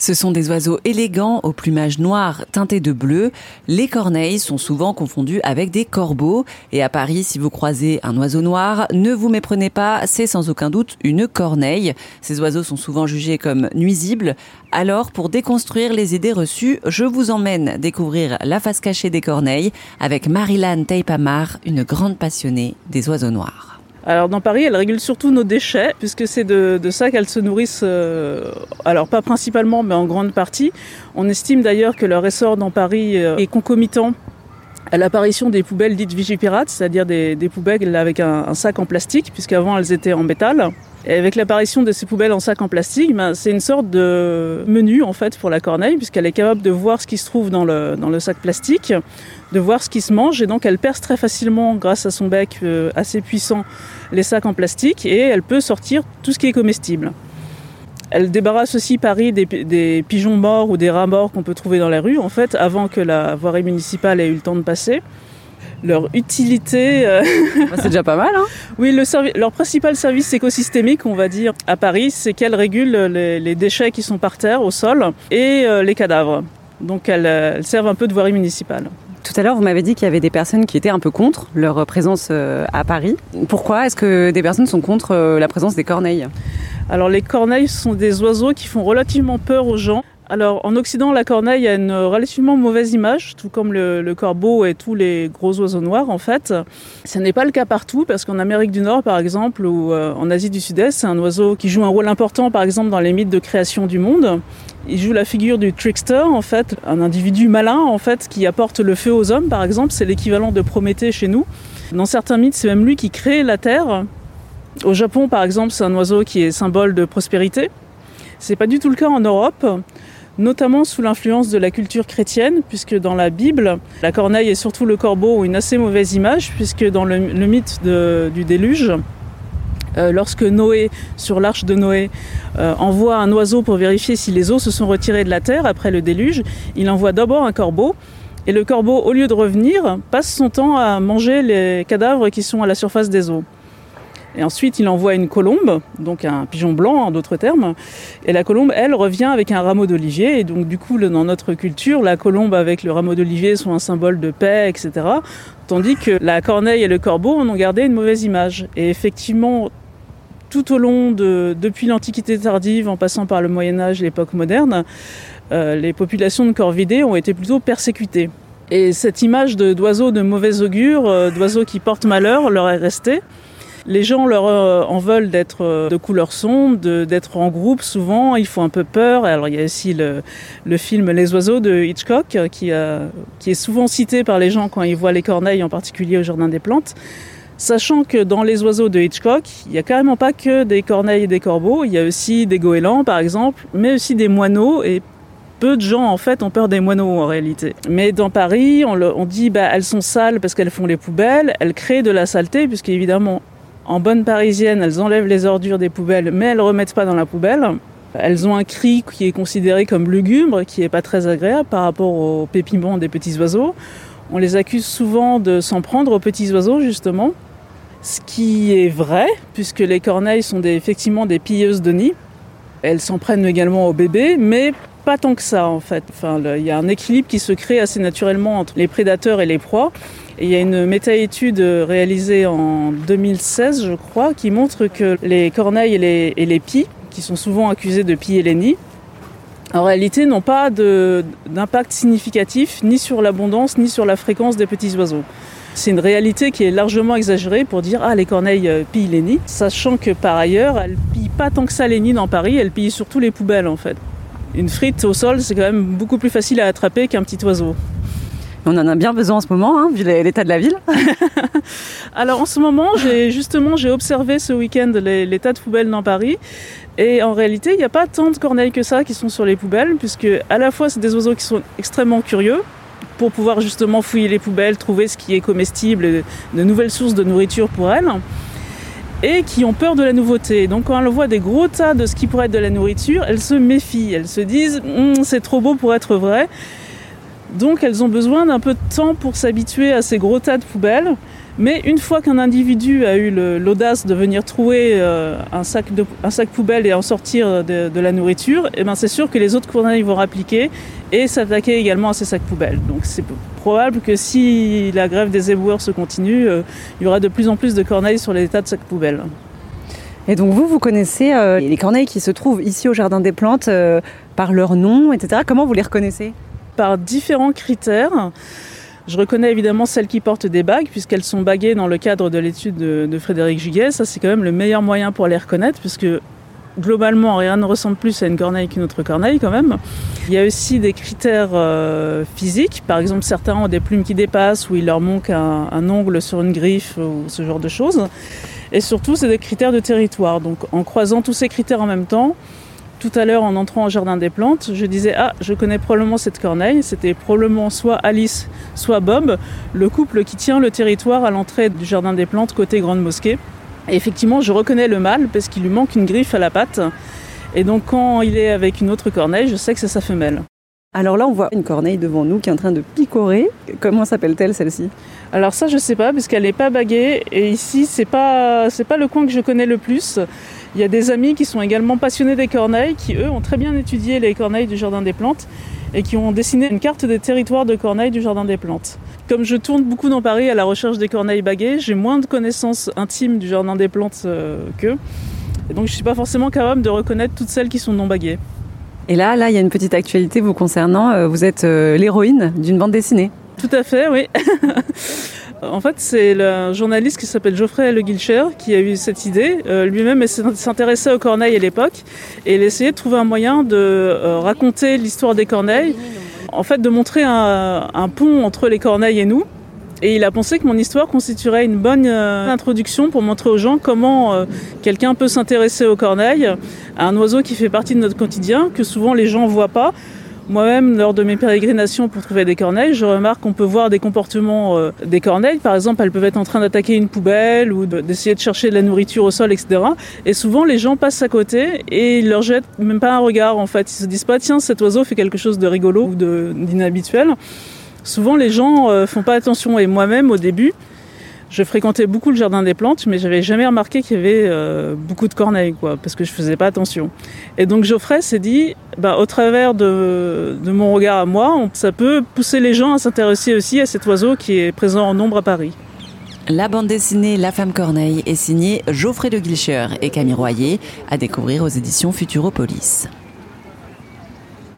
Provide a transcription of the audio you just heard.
Ce sont des oiseaux élégants au plumage noir teinté de bleu. Les corneilles sont souvent confondues avec des corbeaux. Et à Paris, si vous croisez un oiseau noir, ne vous méprenez pas, c'est sans aucun doute une corneille. Ces oiseaux sont souvent jugés comme nuisibles. Alors, pour déconstruire les idées reçues, je vous emmène découvrir la face cachée des corneilles avec Marilyn Teipamar, une grande passionnée des oiseaux noirs. Alors dans Paris, elles régulent surtout nos déchets, puisque c'est de, ça qu'elles se nourrissent, euh, alors pas principalement, mais en grande partie. On estime d'ailleurs que leur essor dans Paris euh, est concomitant à l'apparition des poubelles dites vigipirates, c'est-à-dire des, poubelles avec un, sac en plastique, puisqu'avant elles étaient en métal. Et avec l'apparition de ces poubelles en sac en plastique, ben, c'est une sorte de menu en fait pour la corneille, puisqu'elle est capable de voir ce qui se trouve dans le, dans le sac plastique, de voir ce qui se mange, et donc elle perce très facilement, grâce à son bec euh, assez puissant, les sacs en plastique, et elle peut sortir tout ce qui est comestible. Elle débarrasse aussi Paris des, des pigeons morts ou des rats morts qu'on peut trouver dans la rue, en fait, avant que la voirie municipale ait eu le temps de passer leur utilité. Euh, bah, c'est déjà pas mal. Hein oui, le leur principal service écosystémique, on va dire, à Paris, c'est qu'elles régulent les, déchets qui sont par terre, au sol, et euh, les cadavres. Donc elles, euh, elles, servent un peu de voirie municipale. Tout à l'heure, vous m'avez dit qu'il y avait des personnes qui étaient un peu contre leur présence à Paris. Pourquoi est-ce que des personnes sont contre la présence des corneilles? Alors les corneilles sont des oiseaux qui font relativement peur aux gens. Alors en Occident, la corneille a une relativement mauvaise image, tout comme le, corbeau et tous les gros oiseaux noirs en fait. Ce n'est pas le cas partout, parce qu'en Amérique du Nord par exemple, ou euh, en Asie du Sud-Est, c'est un oiseau qui joue un rôle important par exemple dans les mythes de création du monde. Il joue la figure du trickster en fait, un individu malin en fait qui apporte le feu aux hommes par exemple, c'est l'équivalent de Prométhée chez nous. Dans certains mythes, c'est même lui qui crée la terre. Au Japon par exemple, c'est un oiseau qui est symbole de prospérité. C'est pas du tout le cas en Europe notamment sous l'influence de la culture chrétienne, puisque dans la Bible, la corneille et surtout le corbeau ont une assez mauvaise image, puisque dans le, mythe du déluge, euh, lorsque Noé, sur l'arche de Noé, euh, envoie un oiseau pour vérifier si les eaux se sont retirées de la terre après le déluge, il envoie d'abord un corbeau. Et le corbeau, au lieu de revenir, passe son temps à manger les cadavres qui sont à la surface des eaux. Et ensuite, il envoie une colombe, donc un pigeon blanc en d'autres termes. Et la colombe, elle, revient avec un rameau d'olivier. Et donc, du coup, dans notre culture, la colombe avec le rameau d'olivier sont un symbole de paix, etc. Tandis que la corneille et le corbeau en ont gardé une mauvaise image. Et effectivement, tout au long de, depuis l'Antiquité tardive, en passant par le Moyen Âge, l'époque moderne, euh, les populations de corvidés ont été plutôt persécutées. Et cette image d'oiseaux de, mauvais augure, euh, d'oiseaux qui portent malheur, leur est restée. Les gens leur euh, en veulent d'être euh, de couleur sombre, d'être en groupe souvent, ils font un peu peur. Alors il y a aussi le, film Les oiseaux de Hitchcock qui, qui est souvent cité par les gens quand ils voient les corneilles, en particulier au Jardin des Plantes. Sachant que dans les oiseaux de Hitchcock, il n'y a carrément pas que des corneilles et des corbeaux, il y a aussi des goélands par exemple, mais aussi des moineaux et peu de gens en fait ont peur des moineaux en réalité. Mais dans Paris, on, on dit bah elles sont sales parce qu'elles font les poubelles, elles créent de la saleté puisque évidemment en bonne parisienne, elles enlèvent les ordures des poubelles, mais elles remettent pas dans la poubelle. Elles ont un cri qui est considéré comme lugubre, qui n'est pas très agréable par rapport au pépiment des petits oiseaux. On les accuse souvent de s'en prendre aux petits oiseaux, justement. Ce qui est vrai, puisque les corneilles sont effectivement des pilleuses de nids. Elles s'en prennent également aux bébés, mais pas tant que ça en fait. Enfin, il y a un équilibre qui se crée assez naturellement entre les prédateurs et les proies. Il y a une méta-étude réalisée en 2016, je crois, qui montre que les corneilles et les, et pies, qui sont souvent accusés de piller les nids, en réalité n'ont pas d'impact significatif ni sur l'abondance ni sur la fréquence des petits oiseaux. C'est une réalité qui est largement exagérée pour dire ah les corneilles euh, pillent les nids, sachant que par ailleurs elles pillent pas tant que ça les nids dans Paris, elles pillent surtout les poubelles en fait. Une frite au sol c'est quand même beaucoup plus facile à attraper qu'un petit oiseau. On en a bien besoin en ce moment, hein, vu l'état de la ville. Alors en ce moment, justement j'ai observé ce week-end l'état de poubelles dans Paris. Et en réalité, il n'y a pas tant de corneilles que ça qui sont sur les poubelles, puisque à la fois c'est des oiseaux qui sont extrêmement curieux pour pouvoir justement fouiller les poubelles, trouver ce qui est comestible, de nouvelles sources de nourriture pour elles, et qui ont peur de la nouveauté. Donc quand elles voient des gros tas de ce qui pourrait être de la nourriture, elles se méfient, elles se disent hum, c'est trop beau pour être vrai. Donc elles ont besoin d'un peu de temps pour s'habituer à ces gros tas de poubelles. Mais une fois qu'un individu a eu l'audace de venir trouver euh, un, sac un sac poubelle et en sortir de, la nourriture, eh ben c'est sûr que les autres corneilles vont rappliquer et s'attaquer également à ces sacs poubelles. Donc c'est probable que si la grève des éboueurs se continue, euh, il y aura de plus en plus de corneilles sur les tas de sacs poubelles. Et donc vous, vous connaissez euh, les corneilles qui se trouvent ici au Jardin des Plantes par leur nom, etc. Comment vous les reconnaissez? Par différents critères. Je reconnais évidemment celles qui portent des bagues, puisqu'elles sont baguées dans le cadre de l'étude de, Frédéric Giguet. Ça, c'est quand même le meilleur moyen pour les reconnaître, puisque globalement, rien ne ressemble plus à une corneille qu'une autre corneille quand même. Il y a aussi des critères euh, physiques. Par exemple, certains ont des plumes qui dépassent ou il leur manque un, un, ongle sur une griffe ou ce genre de choses. Et surtout, c'est des critères de territoire. Donc, en croisant tous ces critères en même temps, tout à l'heure, en entrant au jardin des plantes, je disais Ah, je connais probablement cette corneille. C'était probablement soit Alice, soit Bob, le couple qui tient le territoire à l'entrée du jardin des plantes côté Grande Mosquée. Et effectivement, je reconnais le mâle parce qu'il lui manque une griffe à la patte. Et donc, quand il est avec une autre corneille, je sais que c'est sa femelle. Alors là, on voit une corneille devant nous qui est en train de picorer. Comment s'appelle-t-elle celle-ci? Alors ça, je sais pas parce qu'elle n'est pas baguée. Et ici, c'est pas c'est pas le coin que je connais le plus. Il y a des amis qui sont également passionnés des corneilles, qui eux ont très bien étudié les corneilles du Jardin des Plantes et qui ont dessiné une carte des territoires de corneilles du Jardin des Plantes. Comme je tourne beaucoup dans Paris à la recherche des corneilles baguées, j'ai moins de connaissances intimes du Jardin des Plantes euh, qu'eux. Et donc je ne suis pas forcément capable de reconnaître toutes celles qui sont non baguées. Et là, là, il y a une petite actualité vous concernant. Euh, vous êtes euh, l'héroïne d'une bande dessinée. Tout à fait, oui. En fait, c'est le journaliste qui s'appelle Geoffrey Le Guilcher qui a eu cette idée. Euh, lui-même s'intéressait aux corneilles à l'époque et il essayait de trouver un moyen de euh, raconter l'histoire des corneilles, en fait de montrer un, pont entre les corneilles et nous. Et il a pensé que mon histoire constituerait une bonne euh, introduction pour montrer aux gens comment quelqu'un peut s'intéresser aux corneilles, à un oiseau qui fait partie de notre quotidien, que souvent les gens ne voient pas, moi-même, lors de mes pérégrinations pour trouver des corneilles, je remarque qu'on peut voir des comportements euh, des corneilles. Par exemple, elles peuvent être en train d'attaquer une poubelle ou d'essayer de chercher de la nourriture au sol, etc. Et souvent, les gens passent à côté et ils leur jettent même pas un regard. En fait, ils se disent pas tiens, cet oiseau fait quelque chose de rigolo ou d'inhabituel. Souvent, les gens euh, font pas attention. Et moi-même, au début, je fréquentais beaucoup le jardin des plantes, mais j'avais jamais remarqué qu'il y avait euh, beaucoup de corneilles, parce que je faisais pas attention. Et donc Geoffrey s'est dit, bah, au travers de, de, mon regard à moi, ça peut pousser les gens à s'intéresser aussi à cet oiseau qui est présent en nombre à Paris. La bande dessinée La femme corneille est signée Geoffrey de Guilcher et Camille Royer, à découvrir aux éditions Futuropolis.